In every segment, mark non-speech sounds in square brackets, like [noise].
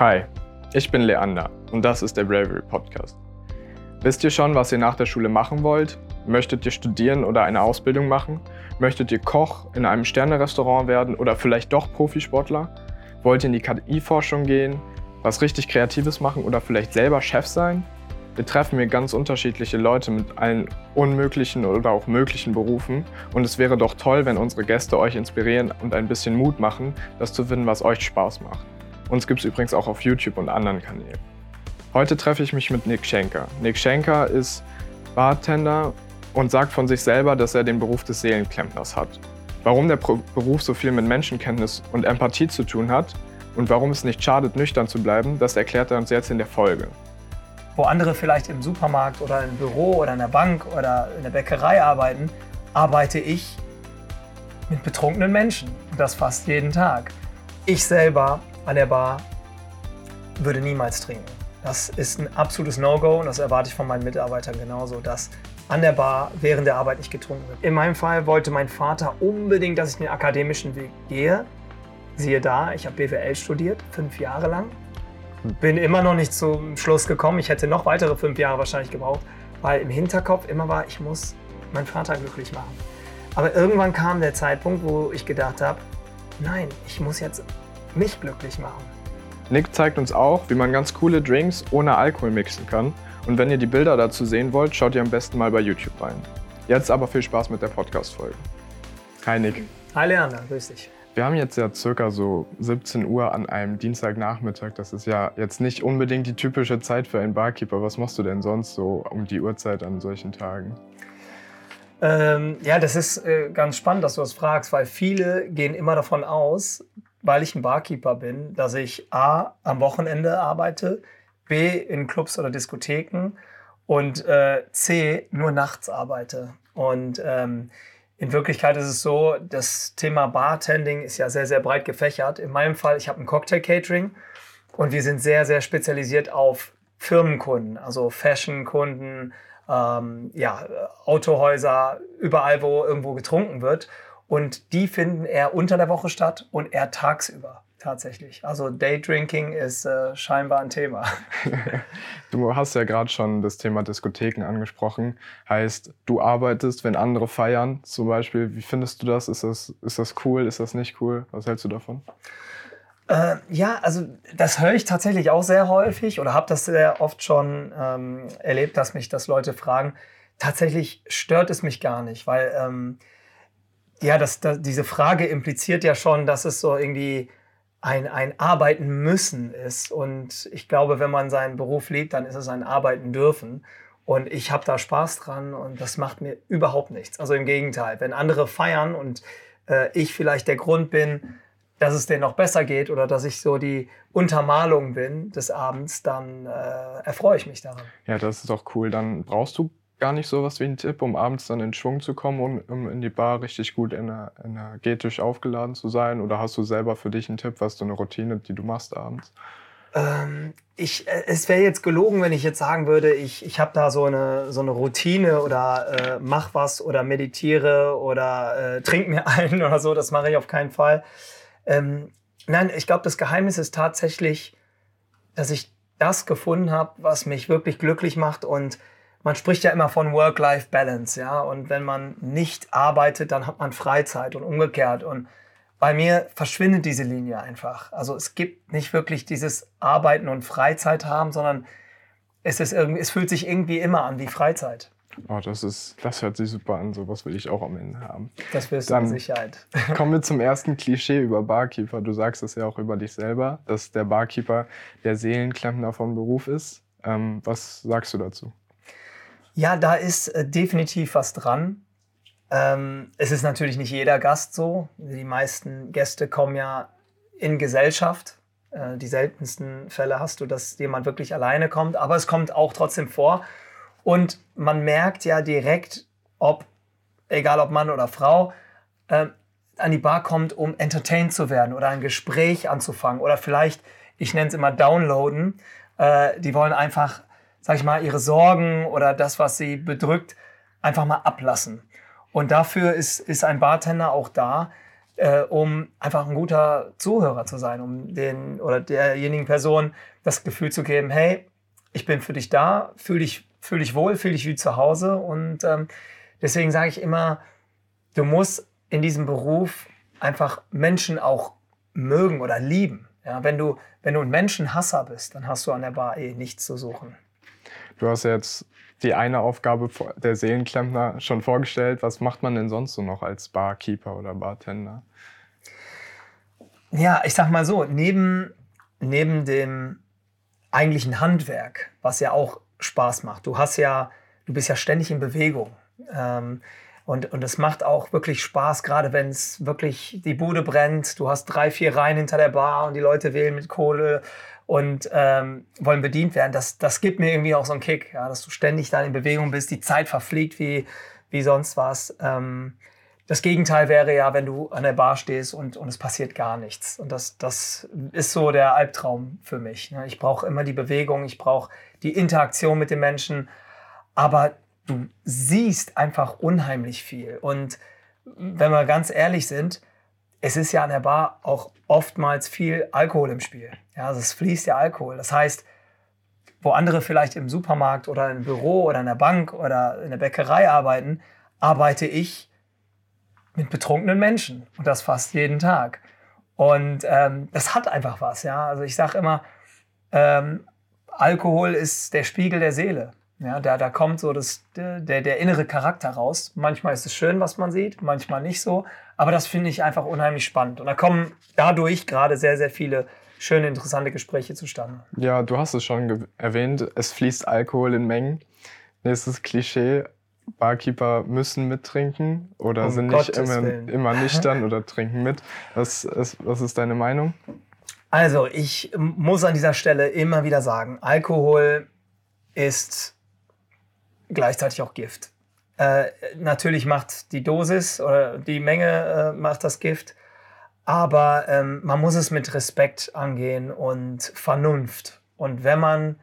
Hi, ich bin Leander und das ist der Bravery Podcast. Wisst ihr schon, was ihr nach der Schule machen wollt? Möchtet ihr studieren oder eine Ausbildung machen? Möchtet ihr Koch in einem Sternerestaurant werden oder vielleicht doch Profisportler? Wollt ihr in die KI-Forschung gehen, was richtig Kreatives machen oder vielleicht selber Chef sein? Wir treffen hier ganz unterschiedliche Leute mit allen unmöglichen oder auch möglichen Berufen und es wäre doch toll, wenn unsere Gäste euch inspirieren und ein bisschen Mut machen, das zu finden, was euch Spaß macht. Uns gibt es übrigens auch auf YouTube und anderen Kanälen. Heute treffe ich mich mit Nick Schenker. Nick Schenker ist Bartender und sagt von sich selber, dass er den Beruf des Seelenklempners hat. Warum der Beruf so viel mit Menschenkenntnis und Empathie zu tun hat und warum es nicht schadet, nüchtern zu bleiben, das erklärt er uns jetzt in der Folge. Wo andere vielleicht im Supermarkt oder im Büro oder in der Bank oder in der Bäckerei arbeiten, arbeite ich mit betrunkenen Menschen. Und das fast jeden Tag. Ich selber an der Bar würde niemals trinken. Das ist ein absolutes No-Go und das erwarte ich von meinen Mitarbeitern genauso, dass an der Bar während der Arbeit nicht getrunken wird. In meinem Fall wollte mein Vater unbedingt, dass ich den akademischen Weg gehe. Siehe da, ich habe BWL studiert, fünf Jahre lang. Bin immer noch nicht zum Schluss gekommen. Ich hätte noch weitere fünf Jahre wahrscheinlich gebraucht, weil im Hinterkopf immer war, ich muss meinen Vater glücklich machen. Aber irgendwann kam der Zeitpunkt, wo ich gedacht habe, nein, ich muss jetzt mich glücklich machen. Nick zeigt uns auch, wie man ganz coole Drinks ohne Alkohol mixen kann. Und wenn ihr die Bilder dazu sehen wollt, schaut ihr am besten mal bei YouTube rein. Jetzt aber viel Spaß mit der Podcast-Folge. Hi Nick. Hi Leander, grüß dich. Wir haben jetzt ja circa so 17 Uhr an einem Dienstagnachmittag. Das ist ja jetzt nicht unbedingt die typische Zeit für einen Barkeeper. Was machst du denn sonst so um die Uhrzeit an solchen Tagen? Ähm, ja, das ist äh, ganz spannend, dass du das fragst, weil viele gehen immer davon aus, weil ich ein Barkeeper bin, dass ich A, am Wochenende arbeite, B, in Clubs oder Diskotheken und äh, C, nur nachts arbeite. Und ähm, in Wirklichkeit ist es so, das Thema Bartending ist ja sehr, sehr breit gefächert. In meinem Fall, ich habe ein Cocktail-Catering und wir sind sehr, sehr spezialisiert auf Firmenkunden, also Fashion-Kunden, ähm, ja, Autohäuser, überall, wo irgendwo getrunken wird. Und die finden eher unter der Woche statt und eher tagsüber tatsächlich. Also Daydrinking ist äh, scheinbar ein Thema. [laughs] du hast ja gerade schon das Thema Diskotheken angesprochen. Heißt, du arbeitest, wenn andere feiern zum Beispiel. Wie findest du das? Ist das, ist das cool? Ist das nicht cool? Was hältst du davon? Äh, ja, also das höre ich tatsächlich auch sehr häufig oder habe das sehr oft schon ähm, erlebt, dass mich das Leute fragen. Tatsächlich stört es mich gar nicht, weil ähm, ja, das, das, diese Frage impliziert ja schon, dass es so irgendwie ein, ein Arbeiten müssen ist. Und ich glaube, wenn man seinen Beruf liebt, dann ist es ein Arbeiten dürfen. Und ich habe da Spaß dran und das macht mir überhaupt nichts. Also im Gegenteil, wenn andere feiern und äh, ich vielleicht der Grund bin, dass es denen noch besser geht oder dass ich so die Untermalung bin des Abends, dann äh, erfreue ich mich daran. Ja, das ist doch cool. Dann brauchst du gar nicht so was wie ein Tipp, um abends dann in Schwung zu kommen und um in die Bar richtig gut energetisch aufgeladen zu sein? Oder hast du selber für dich einen Tipp, was du eine Routine, die du machst abends? Ähm, ich, äh, es wäre jetzt gelogen, wenn ich jetzt sagen würde, ich, ich habe da so eine, so eine Routine oder äh, mach was oder meditiere oder äh, trink mir [laughs] einen oder so. Das mache ich auf keinen Fall. Ähm, nein, ich glaube, das Geheimnis ist tatsächlich, dass ich das gefunden habe, was mich wirklich glücklich macht und man spricht ja immer von Work-Life-Balance, ja. Und wenn man nicht arbeitet, dann hat man Freizeit und umgekehrt. Und bei mir verschwindet diese Linie einfach. Also es gibt nicht wirklich dieses Arbeiten und Freizeit haben, sondern es, ist irgendwie, es fühlt sich irgendwie immer an wie Freizeit. Oh, das ist, das hört sich super an. So was will ich auch am Ende haben. Das wirst du mit Sicherheit. [laughs] Kommen wir zum ersten Klischee über Barkeeper. Du sagst es ja auch über dich selber, dass der Barkeeper der Seelenklempner vom Beruf ist. Ähm, was sagst du dazu? Ja, da ist äh, definitiv was dran. Ähm, es ist natürlich nicht jeder Gast so. Die meisten Gäste kommen ja in Gesellschaft. Äh, die seltensten Fälle hast du, dass jemand wirklich alleine kommt, aber es kommt auch trotzdem vor. Und man merkt ja direkt, ob, egal ob Mann oder Frau, äh, an die Bar kommt, um entertained zu werden oder ein Gespräch anzufangen oder vielleicht, ich nenne es immer downloaden, äh, die wollen einfach sag ich mal, ihre Sorgen oder das, was sie bedrückt, einfach mal ablassen. Und dafür ist, ist ein Bartender auch da, äh, um einfach ein guter Zuhörer zu sein, um den oder derjenigen Person das Gefühl zu geben, hey, ich bin für dich da, fühle dich, fühl dich wohl, fühle dich wie zu Hause. Und ähm, deswegen sage ich immer, du musst in diesem Beruf einfach Menschen auch mögen oder lieben. Ja, wenn, du, wenn du ein Menschenhasser bist, dann hast du an der Bar eh nichts zu suchen. Du hast jetzt die eine Aufgabe der Seelenklempner schon vorgestellt. Was macht man denn sonst so noch als Barkeeper oder Bartender? Ja, ich sag mal so, neben, neben dem eigentlichen Handwerk, was ja auch Spaß macht, du hast ja, du bist ja ständig in Bewegung. Ähm, und, und es macht auch wirklich Spaß, gerade wenn es wirklich die Bude brennt. Du hast drei, vier Reihen hinter der Bar und die Leute wählen mit Kohle und ähm, wollen bedient werden. Das, das gibt mir irgendwie auch so einen Kick, ja, dass du ständig da in Bewegung bist, die Zeit verfliegt wie, wie sonst was. Ähm, das Gegenteil wäre ja, wenn du an der Bar stehst und, und es passiert gar nichts. Und das, das ist so der Albtraum für mich. Ne? Ich brauche immer die Bewegung, ich brauche die Interaktion mit den Menschen. Aber du siehst einfach unheimlich viel. Und wenn wir ganz ehrlich sind, es ist ja an der Bar auch oftmals viel Alkohol im Spiel. Ja, also es fließt ja Alkohol. Das heißt, wo andere vielleicht im Supermarkt oder im Büro oder in der Bank oder in der Bäckerei arbeiten, arbeite ich mit betrunkenen Menschen und das fast jeden Tag. Und ähm, das hat einfach was. Ja, also ich sage immer, ähm, Alkohol ist der Spiegel der Seele. Ja, da, da kommt so das, der, der innere Charakter raus. Manchmal ist es schön, was man sieht, manchmal nicht so. Aber das finde ich einfach unheimlich spannend. Und da kommen dadurch gerade sehr, sehr viele schöne, interessante Gespräche zustande. Ja, du hast es schon erwähnt, es fließt Alkohol in Mengen. Nächstes Klischee, Barkeeper müssen mittrinken oder um sind nicht immer, immer [laughs] nüchtern oder trinken mit. Was was ist deine Meinung? Also, ich muss an dieser Stelle immer wieder sagen, Alkohol ist gleichzeitig auch Gift. Äh, natürlich macht die Dosis oder die Menge äh, macht das Gift, aber ähm, man muss es mit Respekt angehen und Vernunft. Und wenn man,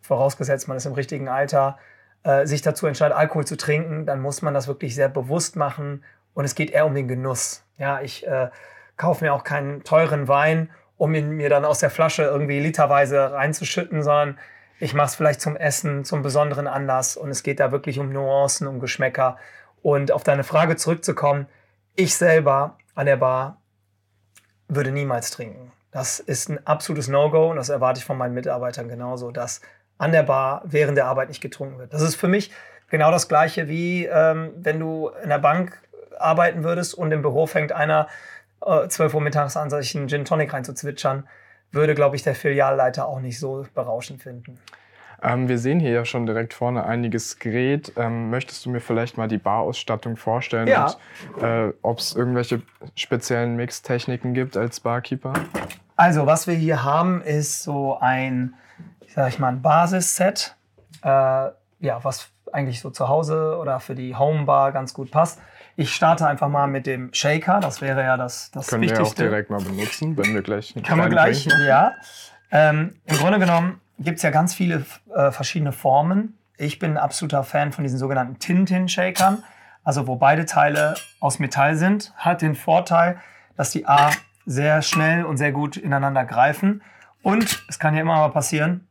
vorausgesetzt man ist im richtigen Alter, äh, sich dazu entscheidet, Alkohol zu trinken, dann muss man das wirklich sehr bewusst machen und es geht eher um den Genuss. Ja, ich äh, kaufe mir auch keinen teuren Wein, um ihn mir dann aus der Flasche irgendwie literweise reinzuschütten, sondern ich mache es vielleicht zum Essen, zum besonderen Anlass und es geht da wirklich um Nuancen, um Geschmäcker. Und auf deine Frage zurückzukommen, ich selber an der Bar würde niemals trinken. Das ist ein absolutes No-Go und das erwarte ich von meinen Mitarbeitern genauso, dass an der Bar während der Arbeit nicht getrunken wird. Das ist für mich genau das Gleiche wie ähm, wenn du in der Bank arbeiten würdest und im Büro fängt einer äh, 12 Uhr mittags an, sich einen Gin Tonic reinzuzwitschern würde, glaube ich, der Filialleiter auch nicht so berauschend finden. Ähm, wir sehen hier ja schon direkt vorne einiges Gerät. Ähm, möchtest du mir vielleicht mal die Barausstattung vorstellen ja. und äh, ob es irgendwelche speziellen Mixtechniken gibt als Barkeeper? Also, was wir hier haben, ist so ein, sag ich mal, ein Basisset, äh, ja, was eigentlich so zu Hause oder für die Homebar ganz gut passt. Ich starte einfach mal mit dem Shaker. Das wäre ja das, das Können Wichtigste. wir auch direkt mal benutzen, wenn wir gleich. Kann man gleich, trinken. ja. Ähm, Im Grunde genommen gibt es ja ganz viele äh, verschiedene Formen. Ich bin ein absoluter Fan von diesen sogenannten Tintin-Shakern. Also wo beide Teile aus Metall sind, hat den Vorteil, dass die A sehr schnell und sehr gut ineinander greifen. Und es kann ja immer mal passieren,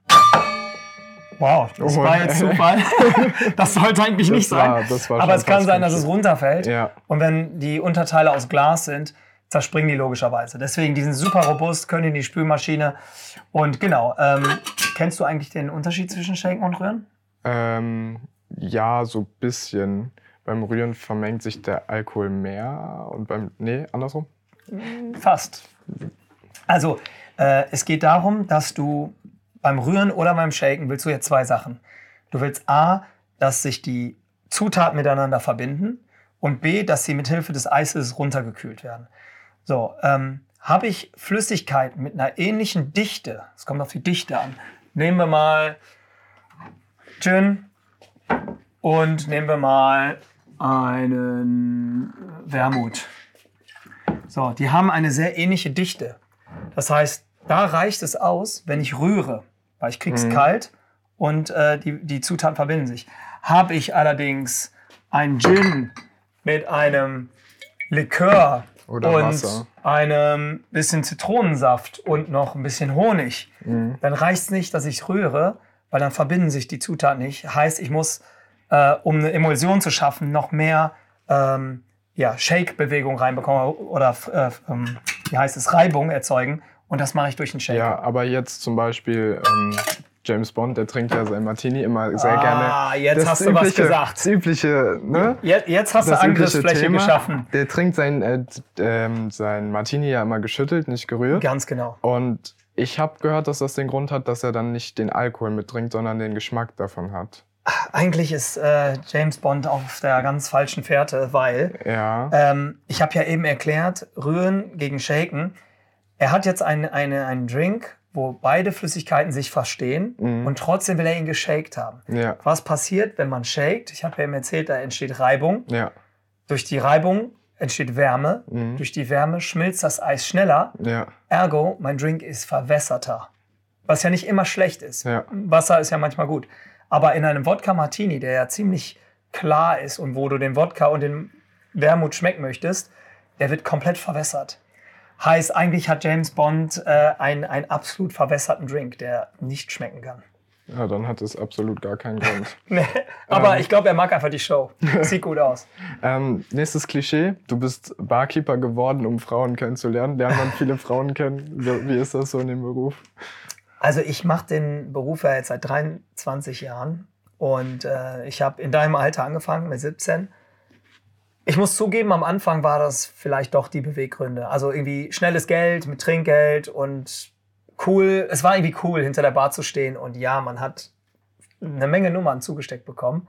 Wow, das oh, war jetzt Zufall. [laughs] das sollte eigentlich das nicht war, sein. Aber es kann sein, dass es runterfällt. Ja. Und wenn die Unterteile aus Glas sind, zerspringen die logischerweise. Deswegen, die sind super robust, können in die Spülmaschine. Und genau, ähm, kennst du eigentlich den Unterschied zwischen Shaken und Rühren? Ähm, ja, so ein bisschen. Beim Rühren vermengt sich der Alkohol mehr und beim. Nee, andersrum? Fast. Also, äh, es geht darum, dass du beim Rühren oder beim Shaken willst du jetzt zwei Sachen. Du willst A, dass sich die Zutaten miteinander verbinden und B, dass sie mit Hilfe des Eises runtergekühlt werden. So, ähm, habe ich Flüssigkeiten mit einer ähnlichen Dichte, es kommt auf die Dichte an, nehmen wir mal Gin und nehmen wir mal einen Wermut. So, die haben eine sehr ähnliche Dichte. Das heißt, da reicht es aus, wenn ich rühre weil ich krieg's mhm. kalt und äh, die, die Zutaten verbinden sich. Habe ich allerdings einen Gin mit einem Likör Oder und Wasser. einem bisschen Zitronensaft und noch ein bisschen Honig, Mhm. dann reicht es nicht, dass ich rühre, weil dann verbinden sich die Zutaten nicht. Heißt, ich muss, äh, um eine Emulsion zu schaffen, noch mehr ähm, ja, Shake-Bewegung reinbekommen oder äh, ähm, wie heißt es, Reibung erzeugen. Und das mache ich durch einen Shaker. Ja, aber jetzt zum Beispiel ähm, James Bond, der trinkt ja sein Martini immer sehr Ah, gerne. jetzt Das hast du was übliche- gesagt. Das übliche, ne? Jetzt, jetzt hast du das übliche Angriffsfläche Thema. geschaffen. Der trinkt sein, äh, ähm, sein Martini ja immer geschüttelt, nicht gerührt. Ganz genau. Und ich habe gehört, dass das den Grund hat, dass er dann nicht den Alkohol mittrinkt, sondern den Geschmack davon hat. Eigentlich ist äh, James Bond auf der ganz falschen Fährte, weil Ja. ähm, ich habe ja eben erklärt, Rühren gegen Shaken. Er hat jetzt eine, eine, einen Drink, wo beide Flüssigkeiten sich verstehen Mhm. und trotzdem will er ihn geshaked haben. ja. Was passiert, wenn man shakt? Ich habe ja eben erzählt, da entsteht Reibung. Ja. Durch die Reibung entsteht Wärme. Mhm. Durch die Wärme schmilzt das Eis schneller. Ja. Ergo, mein Drink ist verwässerter. Was ja nicht immer schlecht ist. Wasser ist ja manchmal gut. Aber in einem Wodka Martini, der ja ziemlich klar ist und wo du den Wodka und den Wermut schmecken möchtest, der wird komplett verwässert. Heißt, eigentlich hat James Bond äh, einen, einen absolut verwässerten Drink, der nicht schmecken kann. Ja, dann hat es absolut gar keinen Grund. [laughs] Nee, aber Ähm. ich glaube, er mag einfach die Show. Sieht gut aus. [laughs] ähm, nächstes Klischee. Du bist Barkeeper geworden, um Frauen kennenzulernen. Lernt man viele Frauen kennen? Wie wie ist das so in dem Beruf? Also ich mache den Beruf ja jetzt seit 23 Jahren und äh, ich habe in deinem Alter angefangen mit 17. Ich muss zugeben, am Anfang war das vielleicht doch die Beweggründe. Also irgendwie schnelles Geld mit Trinkgeld und cool. Es war irgendwie cool, hinter der Bar zu stehen und ja, man hat eine Menge Nummern zugesteckt bekommen.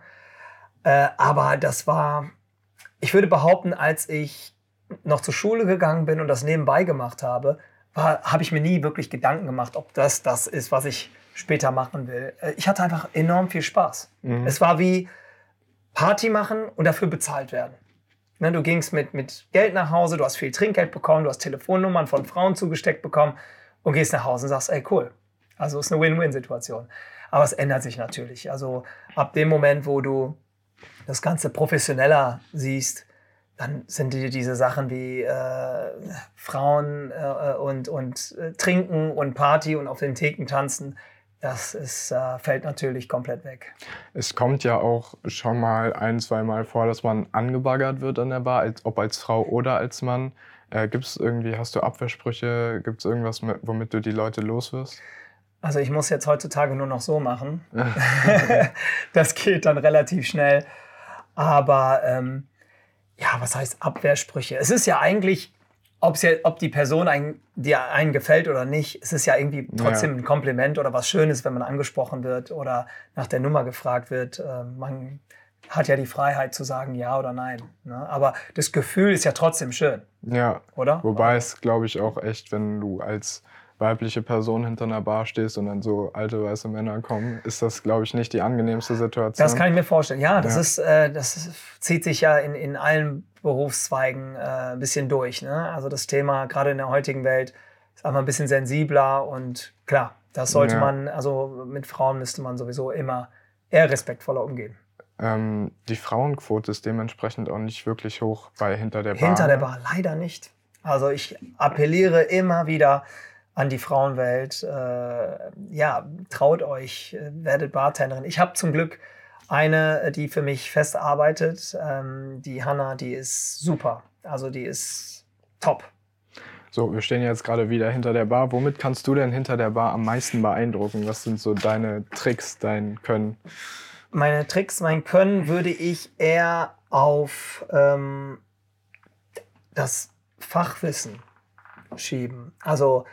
Äh, aber das war, ich würde behaupten, als ich noch zur Schule gegangen bin und das nebenbei gemacht habe, habe ich mir nie wirklich Gedanken gemacht, ob das das ist, was ich später machen will. Äh, Ich hatte einfach enorm viel Spaß. Mhm. Es war wie Party machen und dafür bezahlt werden. Ne, du gingst mit, mit Geld nach Hause, du hast viel Trinkgeld bekommen, du hast Telefonnummern von Frauen zugesteckt bekommen und gehst nach Hause und sagst, ey cool. Also ist eine Win-Win-Situation. Aber es ändert sich natürlich. Also ab dem Moment, wo du das Ganze professioneller siehst, dann sind die, diese Sachen wie äh, Frauen äh, und, und äh, Trinken und Party und auf den Theken tanzen, das ist, äh, fällt natürlich komplett weg. Es kommt ja auch schon mal ein, zwei Mal vor, dass man angebaggert wird an der Bar, als, ob als Frau oder als Mann. Äh, Gibt es irgendwie, hast du Abwehrsprüche? Gibt es irgendwas, mit, womit du die Leute loswirst? Also ich muss jetzt heutzutage nur noch so machen. [laughs] [laughs] das geht dann relativ schnell. Aber ähm, ja, was heißt Abwehrsprüche? Es ist ja eigentlich, ob's ja, ob die Person ein, dir einen gefällt oder nicht, es ist ja irgendwie trotzdem Ja. ein Kompliment oder was Schönes, wenn man angesprochen wird oder nach der Nummer gefragt wird. Ähm, man hat ja die Freiheit zu sagen ja oder nein. Ne? Aber das Gefühl ist ja trotzdem schön, Ja, oder? wobei es, glaube ich, auch echt, wenn du als weibliche Person hinter einer Bar stehst und dann so alte weiße Männer kommen, ist das, glaube ich, nicht die angenehmste Situation. Das kann ich mir vorstellen. Ja, das Ja. ist, äh, das zieht sich ja in, in allen Berufszweigen äh, ein bisschen durch. Ne? Also das Thema gerade in der heutigen Welt ist einfach ein bisschen sensibler und klar, das sollte Ja. man, also mit Frauen müsste man sowieso immer eher respektvoller umgehen. ähm, die Frauenquote ist dementsprechend auch nicht wirklich hoch bei Hinter der Bar. Hinter der Bar leider nicht. Also ich appelliere immer wieder an die Frauenwelt. Äh, ja, traut euch, äh, werdet Bartenderin. Ich habe zum Glück eine, äh, die für mich fest arbeitet. Ähm, die Hanna, die ist super. Also die ist top. So, wir stehen jetzt gerade wieder hinter der Bar. Womit kannst du denn hinter der Bar am meisten beeindrucken? Was sind so deine Tricks, dein Können? Meine Tricks, mein Können würde ich eher auf ähm, das Fachwissen schieben. Also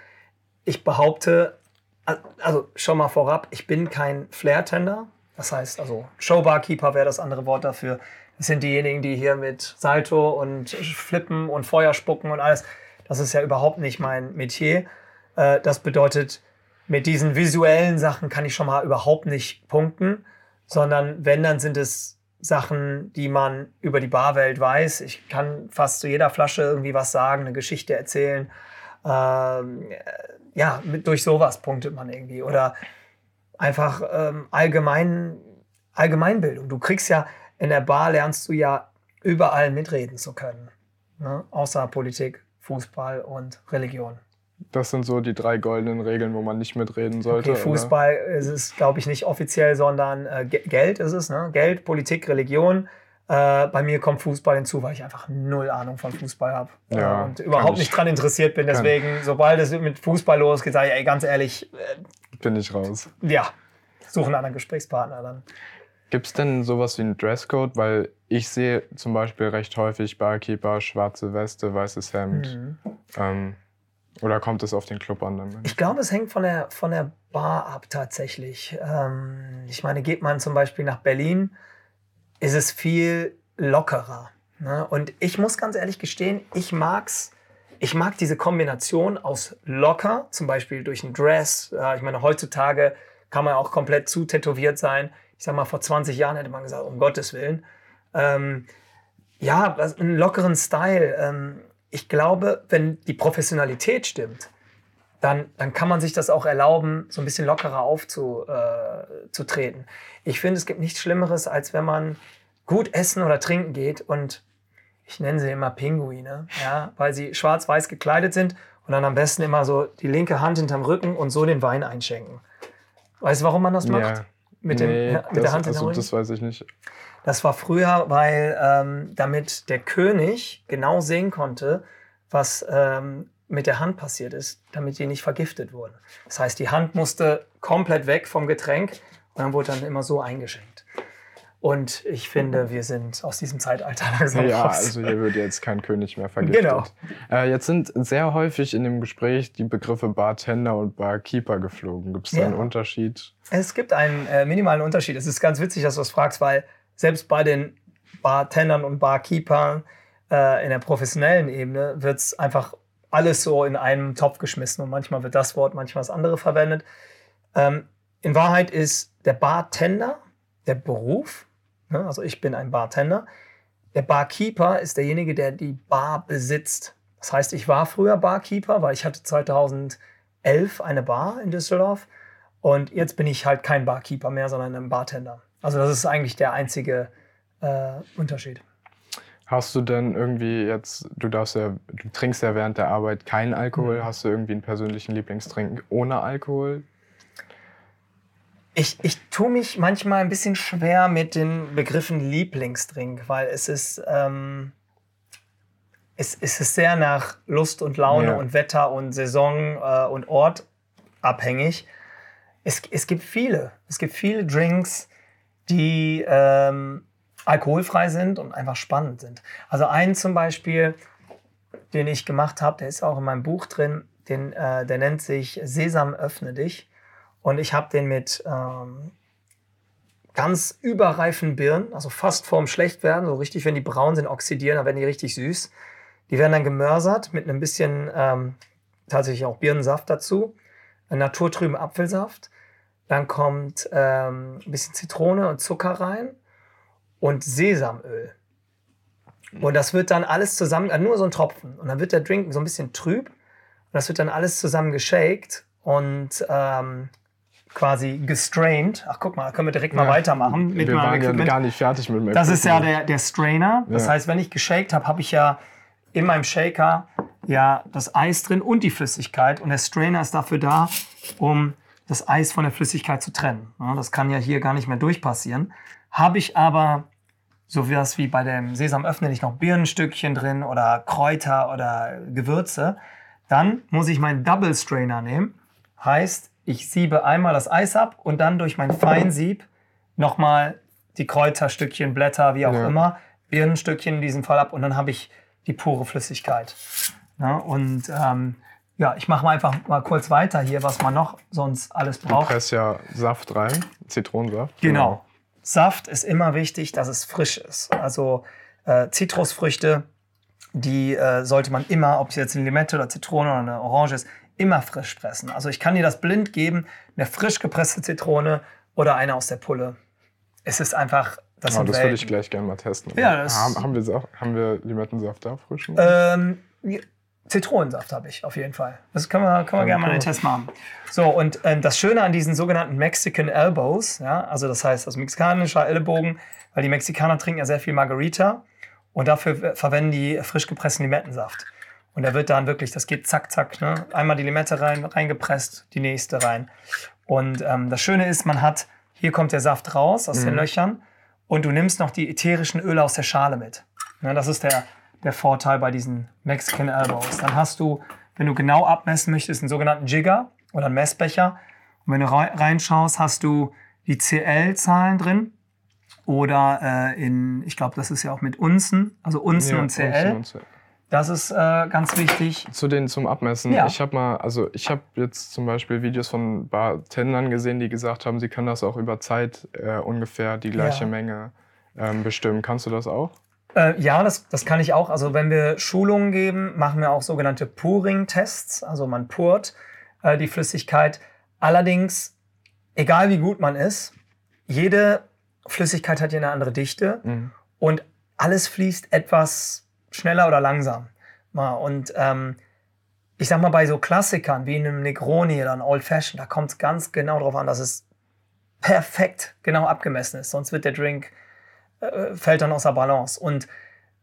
ich behaupte, al- also schon mal vorab, ich bin kein Flair-Tender. Das heißt, also Showbarkeeper wäre das andere Wort dafür. Das sind diejenigen, die hier mit Salto und Flippen und Feuer spucken und alles. Das ist ja überhaupt nicht mein Metier. Äh, das bedeutet, mit diesen visuellen Sachen kann ich schon mal überhaupt nicht punkten, sondern wenn, dann sind es Sachen, die man über die Barwelt weiß. Ich kann fast zu jeder Flasche irgendwie was sagen, eine Geschichte erzählen. Ähm, äh, ja, mit, durch sowas punktet man irgendwie. Oder einfach ähm, allgemein, Allgemeinbildung. Du kriegst ja, in der Bar lernst du ja überall mitreden zu können. ne? außer Politik, Fußball und Religion. Das sind so die drei goldenen Regeln, wo man nicht mitreden sollte. Okay, Fußball oder? ist es, glaube ich, nicht offiziell, sondern äh, Geld ist es. Ne? Geld, Politik, Religion. Äh, bei mir kommt Fußball hinzu, weil ich einfach null Ahnung von Fußball habe äh, ja, und überhaupt nicht dran interessiert bin. Deswegen, kann. sobald es mit Fußball losgeht, sage ich, ey, ganz ehrlich. Äh, bin ich raus. Ja, suche einen anderen Gesprächspartner dann. Gibt es denn sowas wie einen Dresscode? Weil ich sehe zum Beispiel recht häufig Barkeeper, schwarze Weste, weißes Hemd. Mhm. Ähm, oder kommt es auf den Club an? Dann? Ich glaube, es hängt von der, von der Bar ab tatsächlich. Ähm, ich meine, geht man zum Beispiel nach Berlin, ist es viel lockerer. Ne? Und ich muss ganz ehrlich gestehen, ich mag's. Ich mag diese Kombination aus locker, zum Beispiel durch ein Dress. ich meine, heutzutage kann man auch komplett zu tätowiert sein. Ich sag mal, vor 20 Jahren hätte man gesagt, um Gottes Willen. Ähm, ja, einen lockeren Style. Ähm, ich glaube, wenn die Professionalität stimmt, dann, dann kann man sich das auch erlauben, so ein bisschen lockerer aufzutreten. Äh, ich finde, es gibt nichts Schlimmeres, als wenn man gut essen oder trinken geht und ich nenne sie immer Pinguine, ja, weil sie schwarz-weiß gekleidet sind und dann am besten immer so die linke Hand hinterm Rücken und so den Wein einschenken. Weißt du, warum man das macht? Ja. Mit, dem, nee, mit das, der Hand also, Das weiß ich nicht. Das war früher, weil ähm, damit der König genau sehen konnte, was ähm, mit der Hand passiert ist, damit die nicht vergiftet wurden. Das heißt, die Hand musste komplett weg vom Getränk und dann wurde dann immer so eingeschenkt. Und ich finde, wir sind aus diesem Zeitalter [laughs] langsam Ja, raus. also hier wird jetzt kein König mehr vergiftet. Genau. Äh, jetzt sind sehr häufig in dem Gespräch die Begriffe Bartender und Barkeeper geflogen. Gibt es da ja. einen Unterschied? Es gibt einen äh, minimalen Unterschied. Es ist ganz witzig, dass du das fragst, weil selbst bei den Bartendern und Barkeepern äh, in der professionellen Ebene wird es einfach alles so in einen Topf geschmissen und manchmal wird das Wort, manchmal das andere verwendet. Ähm, in Wahrheit ist der Bartender der Beruf Ne? Also ich bin ein Bartender. Der Barkeeper ist derjenige, der die Bar besitzt. Das heißt, ich war früher Barkeeper, weil ich hatte 2011 eine Bar in Düsseldorf. Und jetzt bin ich halt kein Barkeeper mehr, sondern ein Bartender. Also das ist eigentlich der einzige äh, Unterschied. Hast du denn irgendwie jetzt, du darfst ja, du trinkst ja während der Arbeit keinen Alkohol, mhm. hast du irgendwie einen persönlichen Lieblingstrink ohne Alkohol? Ich, ich tue mich manchmal ein bisschen schwer mit den Begriffen Lieblingsdrink, weil es ist, ähm, es, es ist sehr nach Lust und Laune ja. und Wetter und Saison äh, und Ort abhängig. Es, es gibt viele. Es gibt viele Drinks, die ähm, alkoholfrei sind und einfach spannend sind. Also einen zum Beispiel, den ich gemacht habe, der ist auch in meinem Buch drin, den, äh, der nennt sich Sesam öffne dich. Und ich habe den mit ähm, ganz überreifen Birnen, also fast vorm Schlechtwerden, so richtig, wenn die braun sind, oxidieren, dann werden die richtig süß. Die werden dann gemörsert mit ein bisschen ähm, tatsächlich auch Birnensaft dazu, naturtrüben Apfelsaft. Dann kommt ähm, ein bisschen Zitrone und Zucker rein und Sesamöl. Und das wird dann alles zusammen, äh, nur so ein Tropfen. Und dann wird der Drink so ein bisschen trüb. Und das wird dann alles zusammen geshakt. Und ähm, quasi gestrained. Ach, guck mal, da können wir direkt mal weitermachen. Mit wir waren ja gar nicht fertig mit dem Das ist ja der, der Strainer. Das ja. heißt, wenn ich geshakt habe, habe ich ja in meinem Shaker ja das Eis drin und die Flüssigkeit. Und der Strainer ist dafür da, um das Eis von der Flüssigkeit zu trennen. das kann ja hier gar nicht mehr durchpassieren. Habe ich aber so wie das wie bei dem Sesamöffner nicht noch Birnenstückchen drin oder Kräuter oder Gewürze, dann muss ich meinen Double Strainer nehmen. Heißt, ich siebe einmal das Eis ab und dann durch mein Feinsieb nochmal die Kräuterstückchen, Blätter, wie auch ja. immer, Birnenstückchen in diesem Fall ab und dann habe ich die pure Flüssigkeit. Ja, und ähm, ja, ich mache mal einfach mal kurz weiter hier, was man noch sonst alles braucht. Du presst ja Saft rein, Zitronensaft. Genau. genau. Saft ist immer wichtig, dass es frisch ist. Also äh, Zitrusfrüchte, die äh, sollte man immer, ob es jetzt eine Limette oder Zitrone oder eine Orange ist, immer frisch pressen. Also ich kann dir das blind geben, eine frisch gepresste Zitrone oder eine aus der Pulle. Es ist einfach, das oh, Das würde ich gleich gerne mal testen. Ja, haben, haben, wir, haben wir Limettensaft da frisch? Ähm, Zitronensaft habe ich auf jeden Fall. Das können wir, können wir gerne mal einen Test machen. So, und ähm, das Schöne an diesen sogenannten Mexican Elbows, ja, also das heißt, das mexikanische Ellbogen, weil die Mexikaner trinken ja sehr viel Margarita. Und dafür verwenden die frisch gepressten Limettensaft. Und der wird dann wirklich, das geht zack, zack, ne? einmal die Limette rein, reingepresst, die nächste rein. Und ähm, das Schöne ist, man hat, hier kommt der Saft raus aus mhm. den Löchern und du nimmst noch die ätherischen Öle aus der Schale mit. Ne? Das ist der, der Vorteil bei diesen Mexican Elbows. Dann hast du, wenn du genau abmessen möchtest, einen sogenannten Jigger oder einen Messbecher. Und wenn du reinschaust, hast du die CL-Zahlen drin oder äh, in, ich glaube, das ist ja auch mit Unzen, also Unzen ja, und CL. Unzen und das ist äh, ganz wichtig. Zu denen zum Abmessen. Ja. Ich habe mal, also ich habe jetzt zum Beispiel Videos von Bartendern gesehen, die gesagt haben, sie können das auch über Zeit äh, ungefähr die gleiche ja. Menge ähm, bestimmen. Kannst du das auch? Äh, ja, das, das kann ich auch. Also wenn wir Schulungen geben, machen wir auch sogenannte Pouring-Tests. Also man purt äh, die Flüssigkeit. Allerdings, egal wie gut man ist, jede Flüssigkeit hat ja eine andere Dichte mhm. und alles fließt etwas schneller oder langsam. Und ähm, ich sag mal, bei so Klassikern wie einem Negroni oder einem Old Fashioned, da kommt es ganz genau darauf an, dass es perfekt genau abgemessen ist. Sonst wird der Drink, äh, fällt dann außer Balance. Und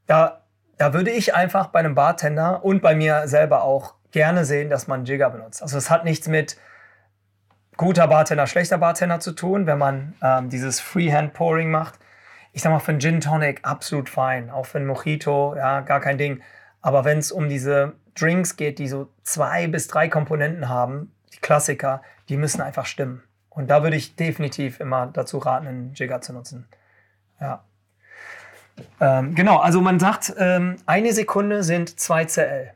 da, da würde ich einfach bei einem Bartender und bei mir selber auch gerne sehen, dass man Jigger benutzt. Also es hat nichts mit guter Bartender, schlechter Bartender zu tun, wenn man ähm, dieses Freehand Pouring macht ich sag mal, für einen Gin Tonic absolut fein. Auch für einen Mojito, ja, gar kein Ding. Aber wenn es um diese Drinks geht, die so zwei bis drei Komponenten haben, die Klassiker, die müssen einfach stimmen. Und da würde ich definitiv immer dazu raten, einen Jigger zu nutzen. Ja. Ähm, genau, also man sagt, ähm, eine Sekunde sind 2 CL.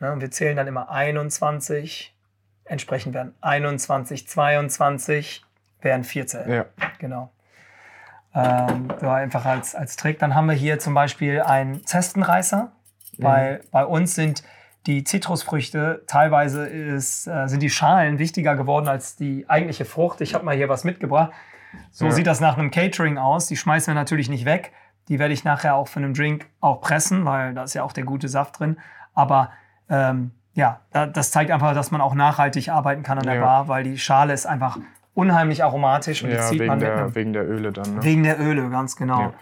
Ja, und wir zählen dann immer 21, entsprechend werden 21, 22, wären 4 CL. Ja. Genau. Ähm, einfach als, als Trick. Dann haben wir hier zum Beispiel einen Zestenreißer. Mhm. Bei, bei uns sind die Zitrusfrüchte, teilweise ist, äh, sind die Schalen wichtiger geworden als die eigentliche Frucht. Ich habe mal hier was mitgebracht. So ja. sieht das nach einem Catering aus. Die schmeißen wir natürlich nicht weg. Die werde ich nachher auch für einen Drink auch pressen, weil da ist ja auch der gute Saft drin. Aber ähm, ja, das zeigt einfach, dass man auch nachhaltig arbeiten kann an der ja. Bar, weil die Schale ist einfach unheimlich aromatisch und ja, zieht wegen man der, einem, wegen der Öle dann. Ne? Wegen der Öle, ganz genau.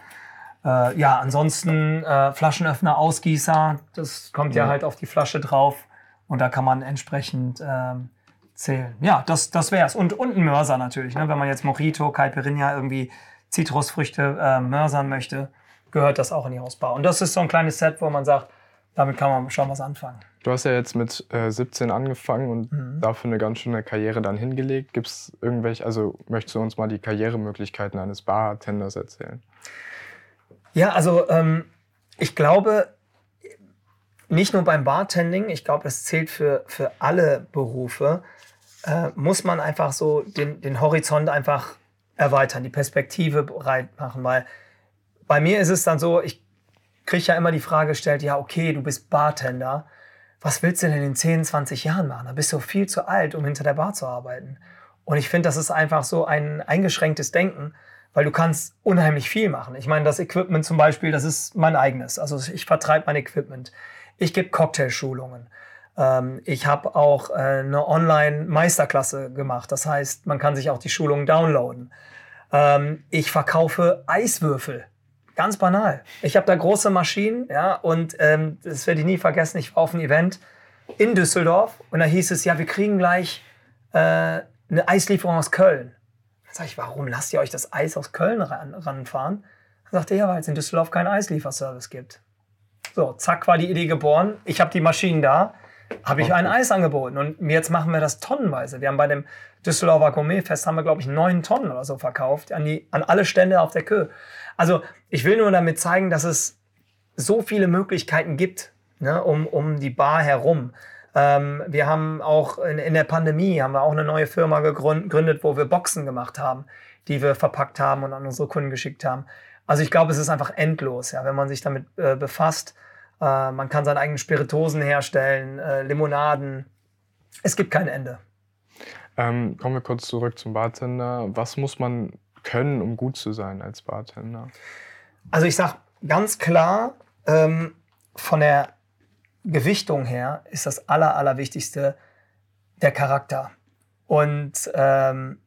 Ja, äh, ja ansonsten äh, Flaschenöffner, Ausgießer, das kommt ja. ja. halt auf die Flasche drauf und da kann man entsprechend ähm, zählen. Ja, das, das wär's. Und, und ein Mörser natürlich. Ne? Wenn man jetzt Mojito, Caipirinha, irgendwie Zitrusfrüchte äh, mörsern möchte, gehört das auch in die Hausbar. Und das ist so ein kleines Set, wo man sagt, damit kann man schon was anfangen. Du hast ja jetzt mit äh, 17 angefangen und mhm. dafür eine ganz schöne Karriere dann hingelegt. Gibt es irgendwelche, also möchtest du uns mal die Karrieremöglichkeiten eines Bartenders erzählen? Ja, also ähm, ich glaube, nicht nur beim Bartending, ich glaube, das zählt für, für alle Berufe, äh, muss man einfach so den, den Horizont einfach erweitern, die Perspektive breit machen, weil bei mir ist es dann so, ich kriege ja immer die Frage gestellt, ja, okay, du bist Bartender. Was willst du denn in 10, 20 Jahren machen? Da bist du viel zu alt, um hinter der Bar zu arbeiten. Und ich finde, das ist einfach so ein eingeschränktes Denken, weil du kannst unheimlich viel machen. Ich meine, das Equipment zum Beispiel, das ist mein eigenes. Also ich vertreibe mein Equipment. Ich gebe Cocktailschulungen. Ähm, ich habe auch äh, eine Online-Meisterklasse gemacht. Das heißt, man kann sich auch die Schulungen downloaden. Ähm, ich verkaufe Eiswürfel. Ganz banal. Ich habe da große Maschinen, ja, und ähm, das werde ich nie vergessen. Ich war auf einem Event in Düsseldorf und da hieß es, ja, wir kriegen gleich äh, eine Eislieferung aus Köln. Dann sage ich, warum lasst ihr euch das Eis aus Köln ran, ranfahren? Dann sagt er, ja, weil es in Düsseldorf keinen Eislieferservice gibt. So, zack, war die Idee geboren. Ich habe die Maschinen da, habe ich ein Eis angeboten. Und jetzt machen wir das tonnenweise. Wir haben bei dem Düsseldorfer Gourmetfest, haben wir, glaube ich, neun Tonnen oder so verkauft an, die, an alle Stände auf der Kö. Also ich will nur damit zeigen, dass es so viele Möglichkeiten gibt ne, um, um die Bar herum. Ähm, wir haben auch in, in, der Pandemie haben wir auch eine neue Firma gegründet, wo wir Boxen gemacht haben, die wir verpackt haben und an unsere Kunden geschickt haben. Also ich glaube, es ist einfach endlos, ja, wenn man sich damit äh, befasst. Äh, man kann seine eigenen Spiritosen herstellen, äh, Limonaden. Es gibt kein Ende. Ähm, kommen wir kurz zurück zum Bartender. Was muss man können, um gut zu sein als Bartender? Also ich sage ganz klar, ähm, von der Gewichtung her ist das Aller, Allerwichtigste der Charakter. Und ähm,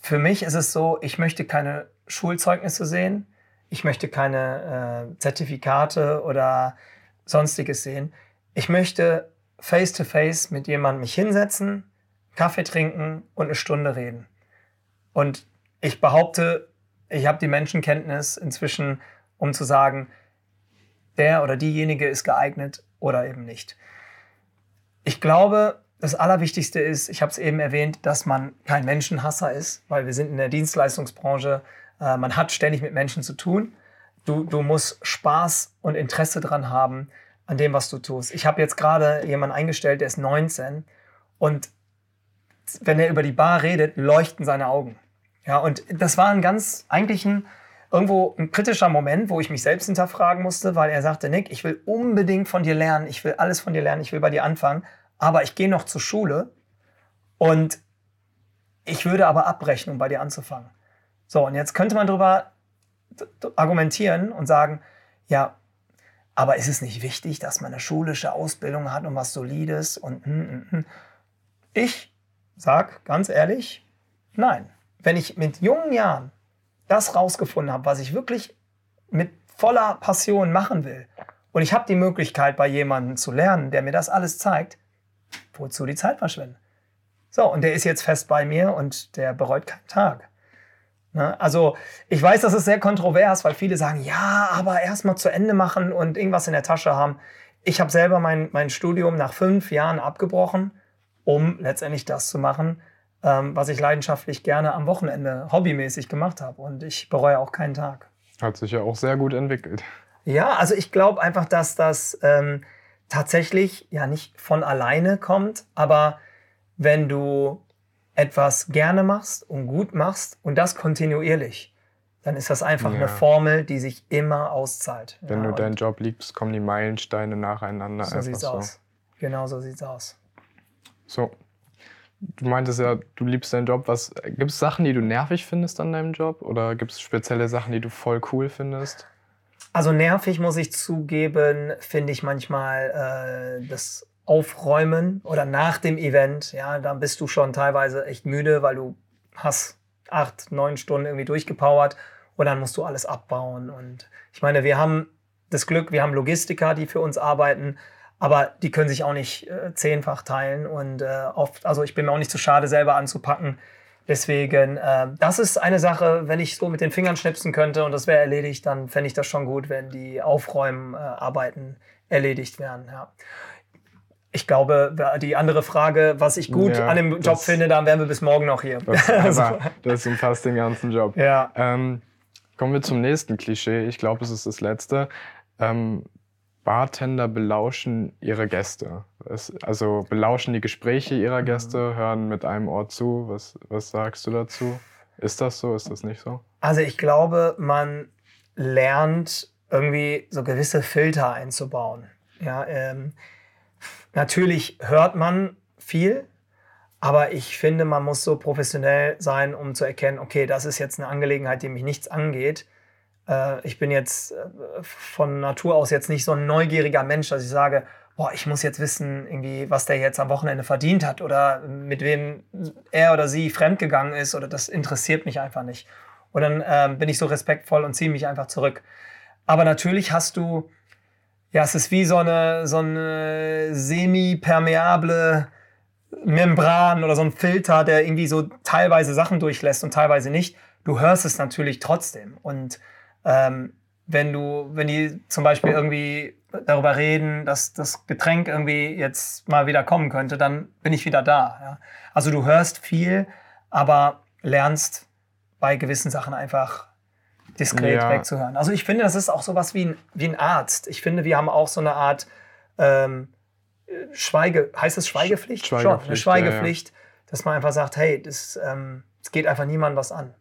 für mich ist es so, ich möchte keine Schulzeugnisse sehen. ich möchte keine äh, Zertifikate oder sonstiges sehen. Ich möchte face-to-face mit jemandem mich hinsetzen, Kaffee trinken und eine Stunde reden. Und ich behaupte, ich habe die Menschenkenntnis inzwischen, um zu sagen, der oder diejenige ist geeignet oder eben nicht. Ich glaube, das Allerwichtigste ist, ich habe es eben erwähnt, dass man kein Menschenhasser ist, weil wir sind in der Dienstleistungsbranche, äh, man hat ständig mit Menschen zu tun. Du, du musst Spaß und Interesse dran haben an dem, was du tust. Ich habe jetzt gerade jemanden eingestellt, der ist 19 und wenn er über die Bar redet, leuchten seine Augen. Ja, und das war ein ganz, eigentlich ein, irgendwo ein kritischer Moment, wo ich mich selbst hinterfragen musste, weil er sagte, Nick, ich will unbedingt von dir lernen, ich will alles von dir lernen, ich will bei dir anfangen, aber ich gehe noch zur Schule und ich würde aber abbrechen, um bei dir anzufangen. So, und jetzt könnte man darüber argumentieren und sagen, ja, aber ist es nicht wichtig, dass man eine schulische Ausbildung hat und was Solides und hm, hm, hm. ich sag ganz ehrlich, nein. Wenn ich mit jungen Jahren das rausgefunden habe, was ich wirklich mit voller Passion machen will, und ich habe die Möglichkeit, bei jemandem zu lernen, der mir das alles zeigt, wozu die Zeit verschwenden? So, und der ist jetzt fest bei mir und der bereut keinen Tag. Ne? Also ich weiß, das ist sehr kontrovers, weil viele sagen, ja, aber erstmal zu Ende machen und irgendwas in der Tasche haben. Ich habe selber mein, mein Studium nach fünf Jahren abgebrochen, um letztendlich das zu machen, ähm, was ich leidenschaftlich gerne am Wochenende hobbymäßig gemacht habe. Und ich bereue auch keinen Tag. Hat sich ja auch sehr gut entwickelt. Ja, also ich glaube einfach, dass das ähm, tatsächlich ja nicht von alleine kommt, aber wenn du etwas gerne machst und gut machst und das kontinuierlich, dann ist das einfach ja. eine Formel, die sich immer auszahlt. Wenn ja, du deinen Job liebst, kommen die Meilensteine nacheinander. So sieht's so. aus. Genau so sieht's aus. So. Du meintest ja, du liebst deinen Job. gibt es Sachen, die du nervig findest an deinem Job? Oder gibt es spezielle Sachen, die du voll cool findest? Also nervig muss ich zugeben, finde ich manchmal äh, das Aufräumen oder nach dem Event. Ja, dann bist du schon teilweise echt müde, weil du hast acht, neun Stunden irgendwie durchgepowert und dann musst du alles abbauen. Und ich meine, wir haben das Glück, wir haben Logistiker, die für uns arbeiten, aber die können sich auch nicht äh, zehnfach teilen und äh, oft, also ich bin mir auch nicht zu schade, selber anzupacken. Deswegen, äh, das ist eine Sache, wenn ich so mit den Fingern schnipsen könnte und das wäre erledigt, dann fände ich das schon gut, wenn die Aufräumarbeiten erledigt werden. Ja. Ich glaube, die andere Frage, was ich gut ja, an dem Job finde, dann wären wir bis morgen noch hier. Das, [laughs] also. das umfasst den ganzen Job. Ja. Ähm, kommen wir zum nächsten Klischee. Ich glaube, es ist das letzte. Ähm, Bartender belauschen ihre Gäste. Es, also belauschen die Gespräche ihrer mhm. Gäste, hören mit einem Ohr zu. Was, was sagst du dazu? Ist das so? Ist das nicht so? Also ich glaube, man lernt irgendwie so gewisse Filter einzubauen. Ja, ähm, natürlich hört man viel, aber ich finde, man muss so professionell sein, um zu erkennen, okay, das ist jetzt eine Angelegenheit, die mich nichts angeht äh, ich bin jetzt äh, von Natur aus jetzt nicht so ein neugieriger Mensch, dass ich sage, boah, ich muss jetzt wissen, irgendwie, was der jetzt am Wochenende verdient hat oder mit wem er oder sie fremdgegangen ist oder das interessiert mich einfach nicht. Und dann äh, bin ich so respektvoll und ziehe mich einfach zurück. Aber natürlich hast du, ja, es ist wie so eine, so eine semi-permeable Membran oder so ein Filter, der irgendwie so teilweise Sachen durchlässt und teilweise nicht. Du hörst es natürlich trotzdem. Und ähm, wenn du, wenn die zum Beispiel irgendwie darüber reden, dass das Getränk irgendwie jetzt mal wieder kommen könnte, dann bin ich wieder da. Ja? Also du hörst viel, aber lernst bei gewissen Sachen einfach diskret ja. wegzuhören. Also ich finde, das ist auch sowas wie ein, wie ein Arzt. Ich finde, wir haben auch so eine Art ähm, Schweige, heißt es Schweigepflicht? Schweigepflicht Schon, eine Schweigepflicht, ja, dass man einfach sagt, hey, das, ähm, das geht einfach niemandem was an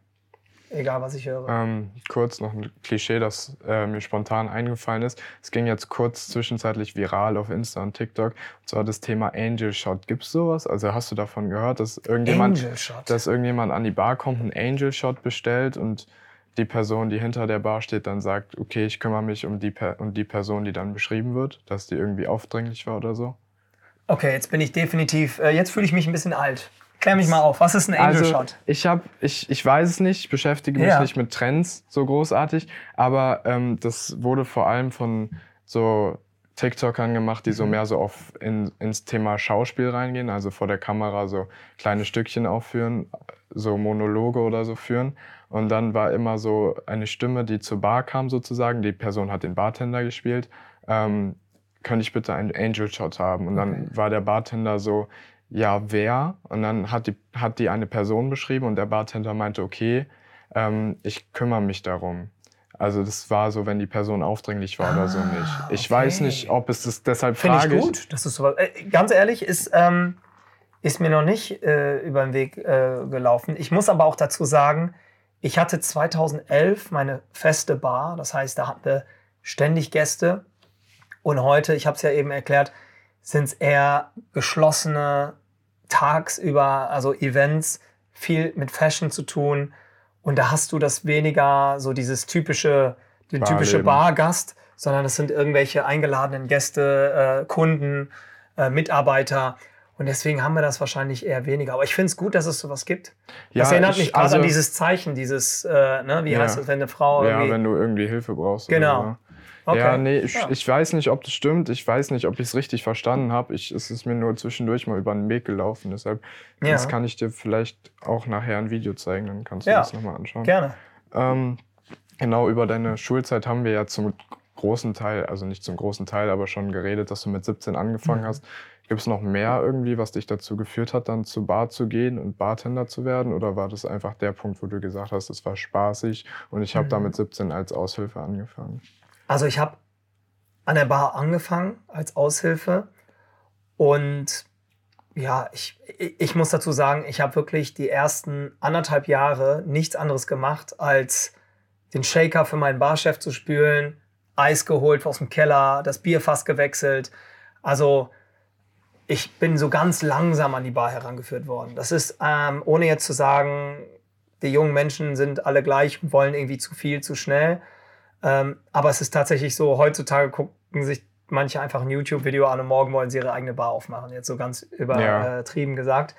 egal was ich höre. Ähm, kurz noch ein Klischee, das äh, mir spontan eingefallen ist. Es ging jetzt kurz zwischenzeitlich viral auf Insta und TikTok. Und zwar das Thema Angel Shot. Gibt es sowas? Also hast du davon gehört, dass irgendjemand, dass irgendjemand an die Bar kommt, einen Angel Shot bestellt und die Person, die hinter der Bar steht, dann sagt, okay, ich kümmere mich um die, um die Person, die dann beschrieben wird, dass die irgendwie aufdringlich war oder so? Okay, jetzt bin ich definitiv, äh, jetzt fühle ich mich ein bisschen alt. Klär mich mal auf, was ist ein Angel Also, Shot? ich, hab, ich, ich weiß es nicht, ich beschäftige mich Ja. nicht mit Trends so großartig, aber ähm, das wurde vor allem von so TikTokern gemacht, die Mhm. so mehr so auf in, ins Thema Schauspiel reingehen, also vor der Kamera so kleine Stückchen aufführen, so Monologe oder so führen. Und dann war immer so eine Stimme, die zur Bar kam sozusagen. Die Person hat den Bartender gespielt. Ähm, könnte ich bitte einen Angel Shot haben? Und dann Okay. war der Bartender so, ja, wer? Und dann hat die, hat die eine Person beschrieben und der Bartender meinte, okay, ähm, ich kümmere mich darum. Also das war so, wenn die Person aufdringlich war oder so Ah, nicht. Ich okay. weiß nicht, ob es das deshalb Finde frage ich gut. Das ist sowas. Äh, ganz ehrlich, ist, ähm, ist mir noch nicht äh, über den Weg äh, gelaufen. Ich muss aber auch dazu sagen, ich hatte 2011 meine feste Bar. Das heißt, da hatten wir ständig Gäste. Und heute, ich habe es ja eben erklärt, sind es eher geschlossene tagsüber, also Events, viel mit Fashion zu tun. Und da hast du das weniger so dieses typische, den typische Barleben. Bargast, sondern es sind irgendwelche eingeladenen Gäste, äh, Kunden, äh, Mitarbeiter. Und deswegen haben wir das wahrscheinlich eher weniger. Aber ich finde es gut, dass es sowas gibt. Das Ja, erinnert ich- mich gerade also- an dieses Zeichen, dieses, äh, ne, wie Ja. heißt das, wenn eine Frau Ja, irgendwie. wenn du irgendwie Hilfe brauchst. Genau. So. Okay. Ja, nee, ich, Ja. ich weiß nicht, ob das stimmt. Ich weiß nicht, ob ich es richtig verstanden habe. Ich, es ist mir nur zwischendurch mal über den Weg gelaufen. Deshalb Ja. das kann ich dir vielleicht auch nachher ein Video zeigen. Dann kannst du Ja. das nochmal anschauen. Gerne. Ähm, genau, über deine Schulzeit haben wir ja zum großen Teil, also nicht zum großen Teil, aber schon geredet, dass du mit 17 angefangen hast. Gibt es noch mehr irgendwie, was dich dazu geführt hat, dann zur Bar zu gehen und Bartender zu werden? Oder war das einfach der Punkt, wo du gesagt hast, es war spaßig und ich habe Mhm. da mit 17 als Aushilfe angefangen? Also ich habe an der Bar angefangen als Aushilfe und ja, ich ich muss dazu sagen, ich habe wirklich die ersten anderthalb Jahre nichts anderes gemacht, als den Shaker für meinen Barchef zu spülen, Eis geholt aus dem Keller, das Bierfass gewechselt. Also ich bin so ganz langsam an die Bar herangeführt worden. Das ist, ähm, ohne jetzt zu sagen, die jungen Menschen sind alle gleich und wollen irgendwie zu viel, zu schnell. Ähm, aber es ist tatsächlich so, heutzutage gucken sich manche einfach ein YouTube-Video an und morgen wollen sie ihre eigene Bar aufmachen. Jetzt so ganz Ja. übertrieben gesagt.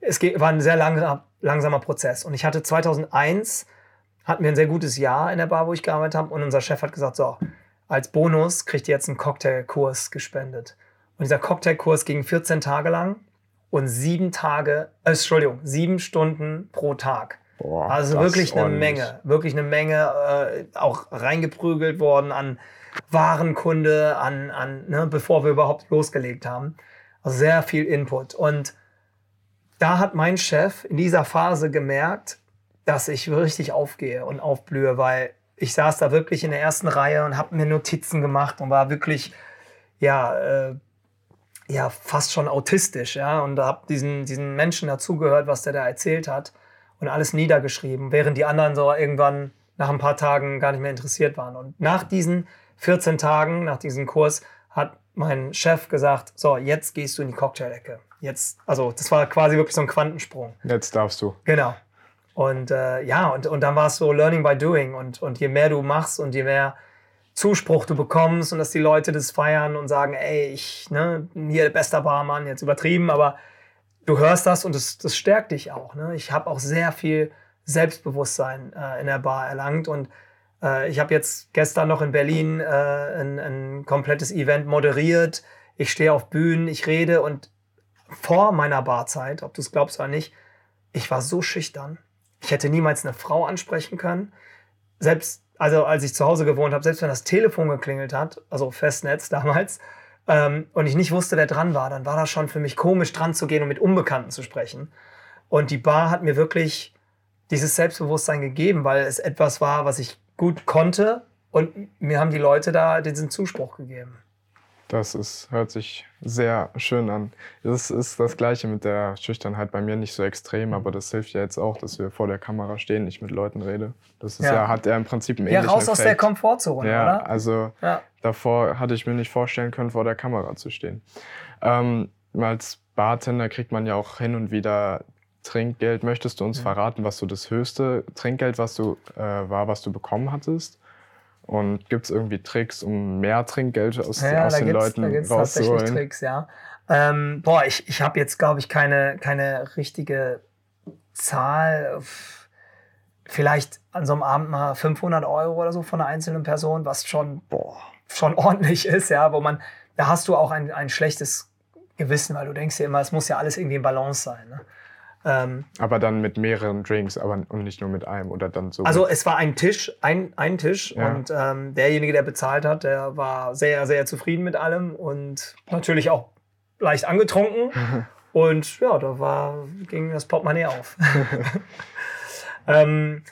Es war ein sehr langsam, langsamer Prozess. Und ich hatte 2001, hatten wir ein sehr gutes Jahr in der Bar, wo ich gearbeitet habe. Und unser Chef hat gesagt, so, als Bonus kriegt ihr jetzt einen Cocktailkurs gespendet. Und dieser Cocktailkurs ging 14 Tage lang und sieben Tage, äh, Entschuldigung, sieben Stunden pro Tag. Boah, Also wirklich eine ordentlich. Menge, wirklich eine Menge, äh, auch reingeprügelt worden an Warenkunde, an, an ne, bevor wir überhaupt losgelegt haben. Also sehr viel Input. Und da hat mein Chef in dieser Phase gemerkt, dass ich richtig aufgehe und aufblühe, weil ich saß da wirklich in der ersten Reihe und habe mir Notizen gemacht und war wirklich, ja, äh, ja, fast schon autistisch, ja, und habe diesen, diesen Menschen dazugehört, was der da erzählt hat und alles niedergeschrieben, während die anderen so irgendwann nach ein paar Tagen gar nicht mehr interessiert waren. Und nach diesen 14 Tagen, nach diesem Kurs, hat mein Chef gesagt, so, jetzt gehst du in die Cocktail-Ecke. Jetzt, also das war quasi wirklich so ein Quantensprung. Jetzt darfst du. Genau. Und äh, ja, und, und dann war es so Learning by Doing. Und, und je mehr du machst und je mehr Zuspruch du bekommst und dass die Leute das feiern und sagen, ey, ich, ne, hier der beste Barmann, jetzt übertrieben, aber du hörst das und das, das stärkt dich auch. Ne? Ich habe auch sehr viel Selbstbewusstsein äh, in der Bar erlangt und äh, ich habe jetzt gestern noch in Berlin äh, ein, ein komplettes Event moderiert. Ich stehe auf Bühnen, ich rede und vor meiner Barzeit, ob du es glaubst oder nicht, ich war so schüchtern. Ich hätte niemals eine Frau ansprechen können. Selbst, also als ich zu Hause gewohnt habe, selbst wenn das Telefon geklingelt hat, also Festnetz [laughs] damals, ähm, und ich nicht wusste, wer dran war, dann war das schon für mich komisch, dran zu gehen und mit Unbekannten zu sprechen. Und die Bar hat mir wirklich dieses Selbstbewusstsein gegeben, weil es etwas war, was ich gut konnte. Und mir haben die Leute da diesen Zuspruch gegeben. Das ist, hört sich sehr schön an. Das ist das Gleiche mit der Schüchternheit bei mir nicht so extrem, aber das hilft ja jetzt auch, dass wir vor der Kamera stehen, ich mit Leuten rede. Das ist Ja. ja, hat ja im Prinzip einen Ja, ähnlichen raus aus der. Komfortzone, Ja, oder? also Ja. davor hatte ich mir nicht vorstellen können, vor der Kamera zu stehen. Ähm, als Bartender kriegt man ja auch hin und wieder Trinkgeld. Möchtest du uns Mhm. verraten, was so das höchste Trinkgeld was du, äh, war, was du bekommen hattest? Und gibt es irgendwie Tricks, um mehr Trinkgeld aus, Ja, aus da den Leuten da gibt's tatsächlich rauszuholen? Tricks, ja. Ähm, boah, ich, ich habe jetzt, glaube ich, keine, keine richtige Zahl. Vielleicht an so einem Abend mal 500 Euro oder so von einer einzelnen Person, was schon, boah, schon [laughs] ordentlich ist, ja, wo man, da hast du auch ein, ein schlechtes Gewissen, weil du denkst dir immer, es muss ja alles irgendwie in Balance sein. Ne? Ähm, aber dann mit mehreren Drinks, aber und nicht nur mit einem oder dann so. Also es war ein Tisch, ein, ein Tisch ja. und ähm, derjenige, der bezahlt hat, der war sehr, sehr zufrieden mit allem und natürlich auch leicht angetrunken. [laughs] und ja, da war, ging das Portemonnaie auf. [laughs] ähm,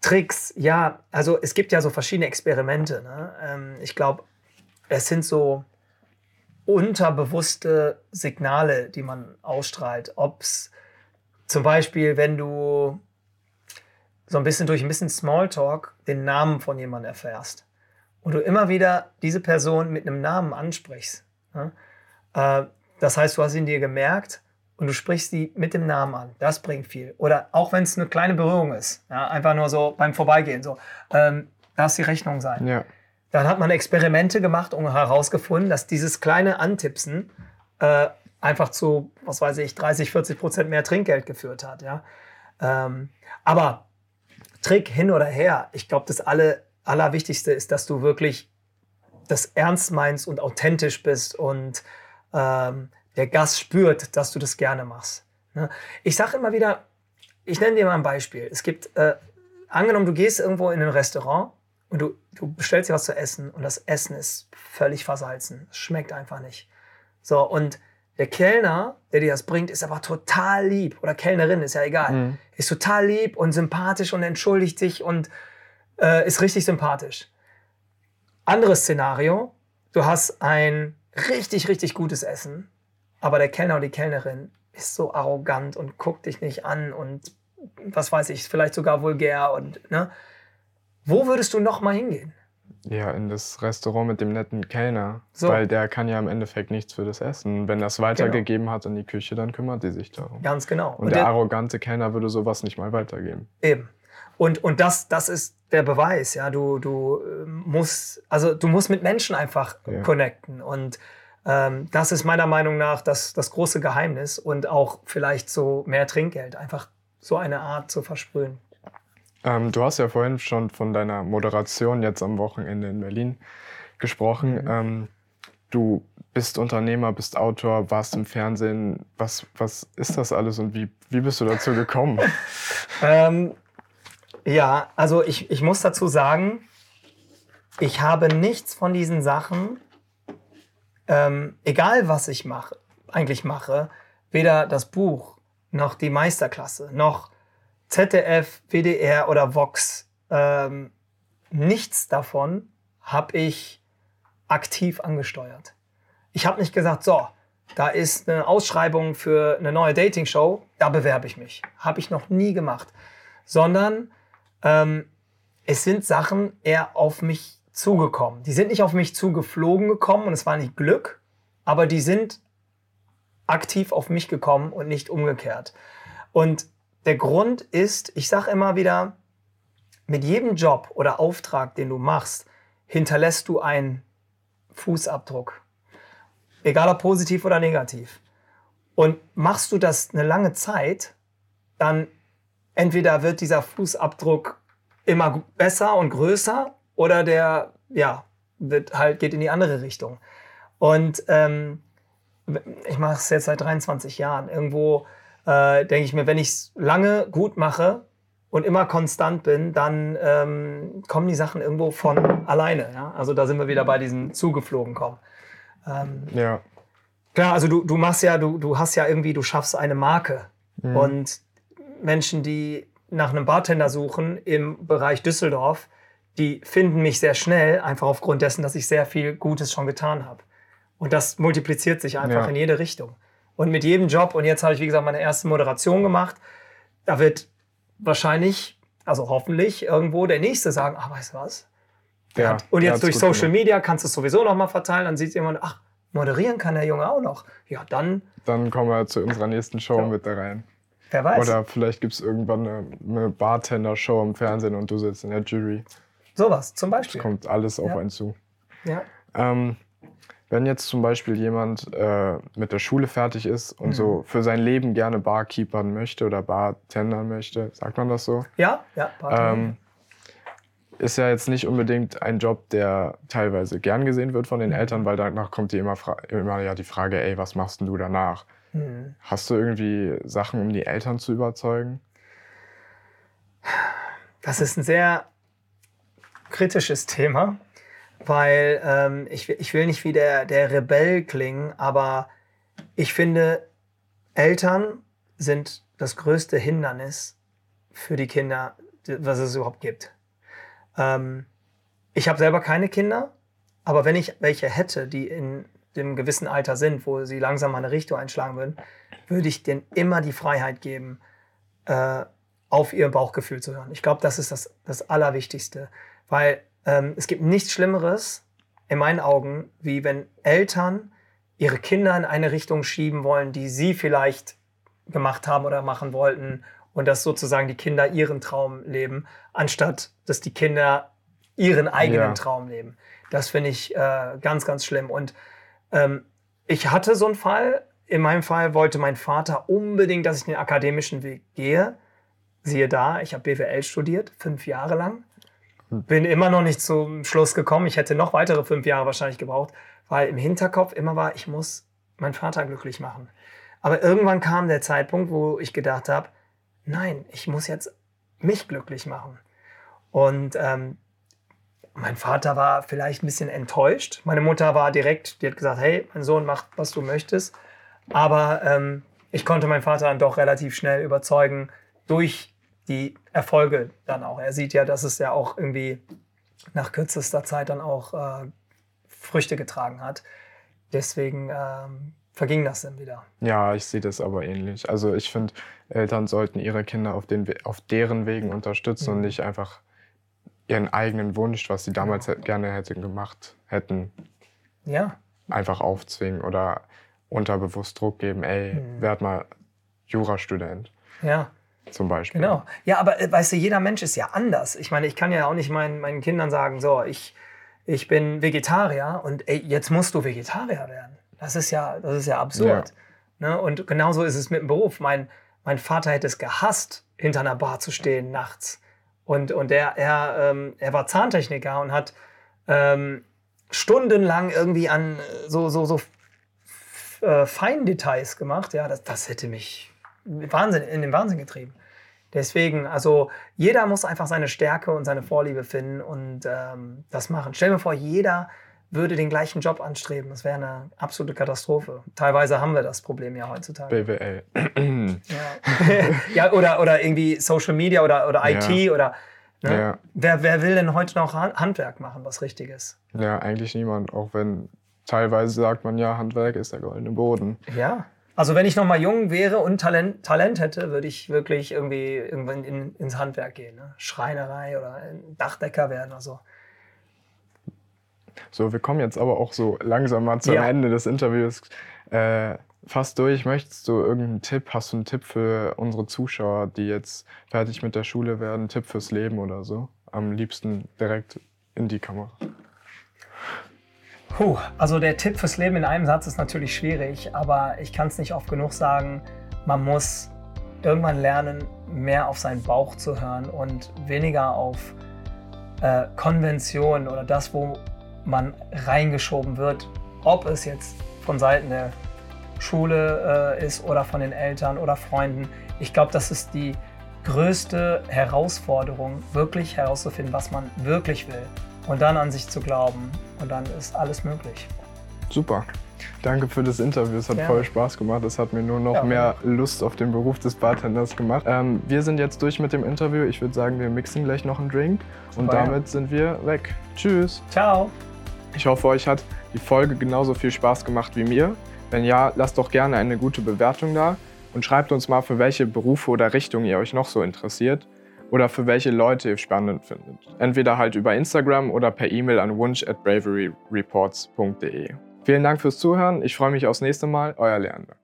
Tricks, ja, also es gibt ja so verschiedene Experimente. Ne? Ähm, ich glaube, es sind so unterbewusste Signale, die man ausstrahlt. Ob es zum Beispiel, wenn du so ein bisschen durch ein bisschen Smalltalk den Namen von jemandem erfährst und du immer wieder diese Person mit einem Namen ansprichst. Ne? Äh, das heißt, du hast ihn dir gemerkt und du sprichst sie mit dem Namen an. Das bringt viel. Oder auch wenn es eine kleine Berührung ist, ja, einfach nur so beim Vorbeigehen, so, ähm, darf die Rechnung sein. Ja. Dann hat man Experimente gemacht und herausgefunden, dass dieses kleine Antipsen äh, einfach zu, was weiß ich, 30, 40 Prozent mehr Trinkgeld geführt hat. Ja? Ähm, aber Trick hin oder her, ich glaube, das alle, Allerwichtigste ist, dass du wirklich das ernst meinst und authentisch bist und ähm, der Gast spürt, dass du das gerne machst. Ne? Ich sage immer wieder, ich nenne dir mal ein Beispiel. Es gibt, äh, angenommen, du gehst irgendwo in ein Restaurant und du, du bestellst dir was zu essen und das Essen ist völlig versalzen. Es schmeckt einfach nicht. So, und der Kellner, der dir das bringt, ist aber total lieb. Oder Kellnerin, ist ja egal. Mhm. Ist total lieb und sympathisch und entschuldigt sich und äh, ist richtig sympathisch. Anderes Szenario, du hast ein richtig, richtig gutes Essen, aber der Kellner oder die Kellnerin ist so arrogant und guckt dich nicht an und was weiß ich, vielleicht sogar vulgär und ne? Wo würdest du noch mal hingehen? Ja, in das Restaurant mit dem netten Kellner. So. Weil der kann ja im Endeffekt nichts für das Essen. Wenn er es weitergegeben genau. hat in die Küche, dann kümmert die sich darum. Ganz genau. Und, und der, der, arrogante Kellner würde sowas nicht mal weitergeben. Eben. Und, und das, das ist der Beweis, ja. Du, du ähm, musst, also du musst mit Menschen einfach ja. connecten. Und ähm, das ist meiner Meinung nach das, das große Geheimnis und auch vielleicht so mehr Trinkgeld, einfach so eine Art zu versprühen. Ähm, du hast ja vorhin schon von deiner Moderation jetzt am Wochenende in Berlin gesprochen. Mhm. Ähm, du bist Unternehmer, bist Autor, warst im Fernsehen. Was, was ist das alles und wie, wie bist du dazu gekommen? [laughs] ähm, ja, also ich, ich muss dazu sagen, ich habe nichts von diesen Sachen, ähm, egal was ich mache, eigentlich mache, weder das Buch noch die Meisterklasse noch ZDF, WDR oder Vox, ähm, nichts davon habe ich aktiv angesteuert. Ich habe nicht gesagt, so, da ist eine Ausschreibung für eine neue Dating-Show, da bewerbe ich mich. Habe ich noch nie gemacht. Sondern ähm, es sind Sachen eher auf mich zugekommen. Die sind nicht auf mich zugeflogen gekommen und es war nicht Glück, aber die sind aktiv auf mich gekommen und nicht umgekehrt. Und der Grund ist, ich sage immer wieder, mit jedem Job oder Auftrag, den du machst, hinterlässt du einen Fußabdruck. Egal ob positiv oder negativ. Und machst du das eine lange Zeit, dann entweder wird dieser Fußabdruck immer besser und größer oder der, ja, wird halt, geht in die andere Richtung. Und ähm, ich mache es jetzt seit 23 Jahren. Irgendwo äh, denke ich mir, wenn ich es lange gut mache und immer konstant bin, dann ähm, kommen die Sachen irgendwo von alleine. Ja? Also da sind wir wieder bei diesen zugeflogen kommen. Ähm, ja. Klar, also du, du machst ja, du, du hast ja irgendwie, du schaffst eine Marke. Mhm. Und Menschen, die nach einem Bartender suchen im Bereich Düsseldorf, die finden mich sehr schnell, einfach aufgrund dessen, dass ich sehr viel Gutes schon getan habe. Und das multipliziert sich einfach ja. in jede Richtung. Und mit jedem Job, und jetzt habe ich, wie gesagt, meine erste Moderation gemacht, da wird wahrscheinlich, also hoffentlich, irgendwo der Nächste sagen, ach, weißt du was? Ja, und jetzt durch Social gemacht. Media kannst du es sowieso nochmal verteilen, dann sieht jemand, ach, moderieren kann der Junge auch noch. Ja, dann. Dann kommen wir zu unserer nächsten Show ja. mit da rein. Wer weiß. Oder vielleicht gibt es irgendwann eine, eine Bartender-Show im Fernsehen und du sitzt in der Jury. Sowas, zum Beispiel. Es kommt alles auf ja. einen zu. Ja. Ähm, Wenn jetzt zum Beispiel jemand äh, mit der Schule fertig ist und Mhm. so für sein Leben gerne Barkeepern möchte oder Bartendern möchte, sagt man das so? Ja, ja, Bartender. Ähm, ist ja jetzt nicht unbedingt ein Job, der teilweise gern gesehen wird von den Mhm. Eltern, weil danach kommt die immer, immer ja die Frage, ey, was machst denn du danach? Hm. Hast du irgendwie Sachen, um die Eltern zu überzeugen? Das ist ein sehr kritisches Thema, weil ähm, ich, will- ich will nicht wie der, der Rebell klingen, aber ich finde, Eltern sind das größte Hindernis für die Kinder, was es überhaupt gibt. Ähm, ich habe selber keine Kinder, aber wenn ich welche hätte, die in dem gewissen Alter sind, wo sie langsam mal eine Richtung einschlagen würden, würde ich denen immer die Freiheit geben, äh, auf ihr Bauchgefühl zu hören. Ich glaube, das ist das, das Allerwichtigste, weil ähm, es gibt nichts Schlimmeres in meinen Augen, wie wenn Eltern ihre Kinder in eine Richtung schieben wollen, die sie vielleicht gemacht haben oder machen wollten und dass sozusagen die Kinder ihren Traum leben, anstatt dass die Kinder ihren eigenen Ja. Traum leben. Das finde ich äh, ganz, ganz schlimm. Und ähm, ich hatte so einen Fall. In meinem Fall wollte mein Vater unbedingt, dass ich den akademischen Weg gehe. Siehe da, ich habe BWL studiert, fünf Jahre lang. Bin immer noch nicht zum Schluss gekommen. Ich hätte noch weitere fünf Jahre wahrscheinlich gebraucht, weil im Hinterkopf immer war, ich muss meinen Vater glücklich machen. Aber irgendwann kam der Zeitpunkt, wo ich gedacht habe, nein, ich muss jetzt mich glücklich machen. Und ähm, mein Vater war vielleicht ein bisschen enttäuscht. Meine Mutter war direkt, die hat gesagt, hey, mein Sohn macht, was du möchtest. Aber ähm, ich konnte meinen Vater dann doch relativ schnell überzeugen durch die Erfolge dann auch. Er sieht ja, dass es ja auch irgendwie nach kürzester Zeit dann auch äh, Früchte getragen hat. Deswegen ähm, verging das dann wieder. Ja, ich sehe das aber ähnlich. Also ich finde, Eltern sollten ihre Kinder auf, den, auf deren Wegen unterstützen und Mhm. nicht einfach ihren eigenen Wunsch, was sie damals hä- gerne hätten gemacht hätten, Ja, einfach aufzwingen oder unterbewusst Druck geben, ey, Mhm. werd mal Jurastudent ja. Zum Beispiel. Genau. Ja, aber äh, weißt du, jeder Mensch ist ja anders. Ich meine, ich kann ja auch nicht meinen, meinen Kindern sagen, so, ich, ich bin Vegetarier und ey, jetzt musst du Vegetarier werden. Das ist ja, das ist ja absurd. Ne? Und genauso ist es mit dem Beruf. Mein, mein Vater hätte es gehasst, hinter einer Bar zu stehen nachts. Und, und er, er, ähm, er war Zahntechniker und hat ähm, stundenlang irgendwie an äh, so, so, so äh, Feindetails gemacht. Ja, das, das hätte mich Wahnsinn, in den Wahnsinn getrieben. Deswegen, also jeder muss einfach seine Stärke und seine Vorliebe finden und ähm, das machen. Stell dir vor, jeder würde den gleichen Job anstreben. Das wäre eine absolute Katastrophe. Teilweise haben wir das Problem ja heutzutage. BWL. Ja, [laughs] ja oder, oder irgendwie Social Media oder, oder IT Ja. oder. Ne? Ja. Wer, wer will denn heute noch Han- Handwerk machen, was richtig ist? ja, eigentlich niemand, auch wenn teilweise sagt man ja, Handwerk ist der goldene Boden. Ja. Also wenn ich noch mal jung wäre und Talent, Talent hätte, würde ich wirklich irgendwie irgendwann in, ins Handwerk gehen. Ne? Schreinerei oder Dachdecker werden oder so. So, wir kommen jetzt aber auch so langsam mal zum Ja. Ende des Interviews äh, fast durch. Möchtest du irgendeinen Tipp, hast du einen Tipp für unsere Zuschauer, die jetzt fertig mit der Schule werden, Tipp fürs Leben oder so? Am liebsten direkt in die Kamera. Puh, also der Tipp fürs Leben in einem Satz ist natürlich schwierig, aber ich kann es nicht oft genug sagen. Man muss irgendwann lernen, mehr auf seinen Bauch zu hören und weniger auf äh, Konventionen oder das, wo man reingeschoben wird. Ob es jetzt von Seiten der Schule äh, ist oder von den Eltern oder Freunden. Ich glaube, das ist die größte Herausforderung, wirklich herauszufinden, was man wirklich will und dann an sich zu glauben. Und dann ist alles möglich. Super. Danke für das Interview. Es hat Gerne. voll Spaß gemacht. Es hat mir nur noch Ja. mehr Lust auf den Beruf des Bartenders gemacht. Ähm, wir sind jetzt durch mit dem Interview. Ich würde sagen, wir mixen gleich noch einen Drink. Und ja. damit sind wir weg. Tschüss. Ciao! Ich hoffe, euch hat die Folge genauso viel Spaß gemacht wie mir. Wenn ja, lasst doch gerne eine gute Bewertung da und schreibt uns mal, für welche Berufe oder Richtungen ihr euch noch so interessiert oder für welche Leute ihr spannend findet. Entweder halt über Instagram oder per E-Mail an wunsch at braveryreports.de. Vielen Dank fürs Zuhören. Ich freue mich aufs nächste Mal. Euer Leander.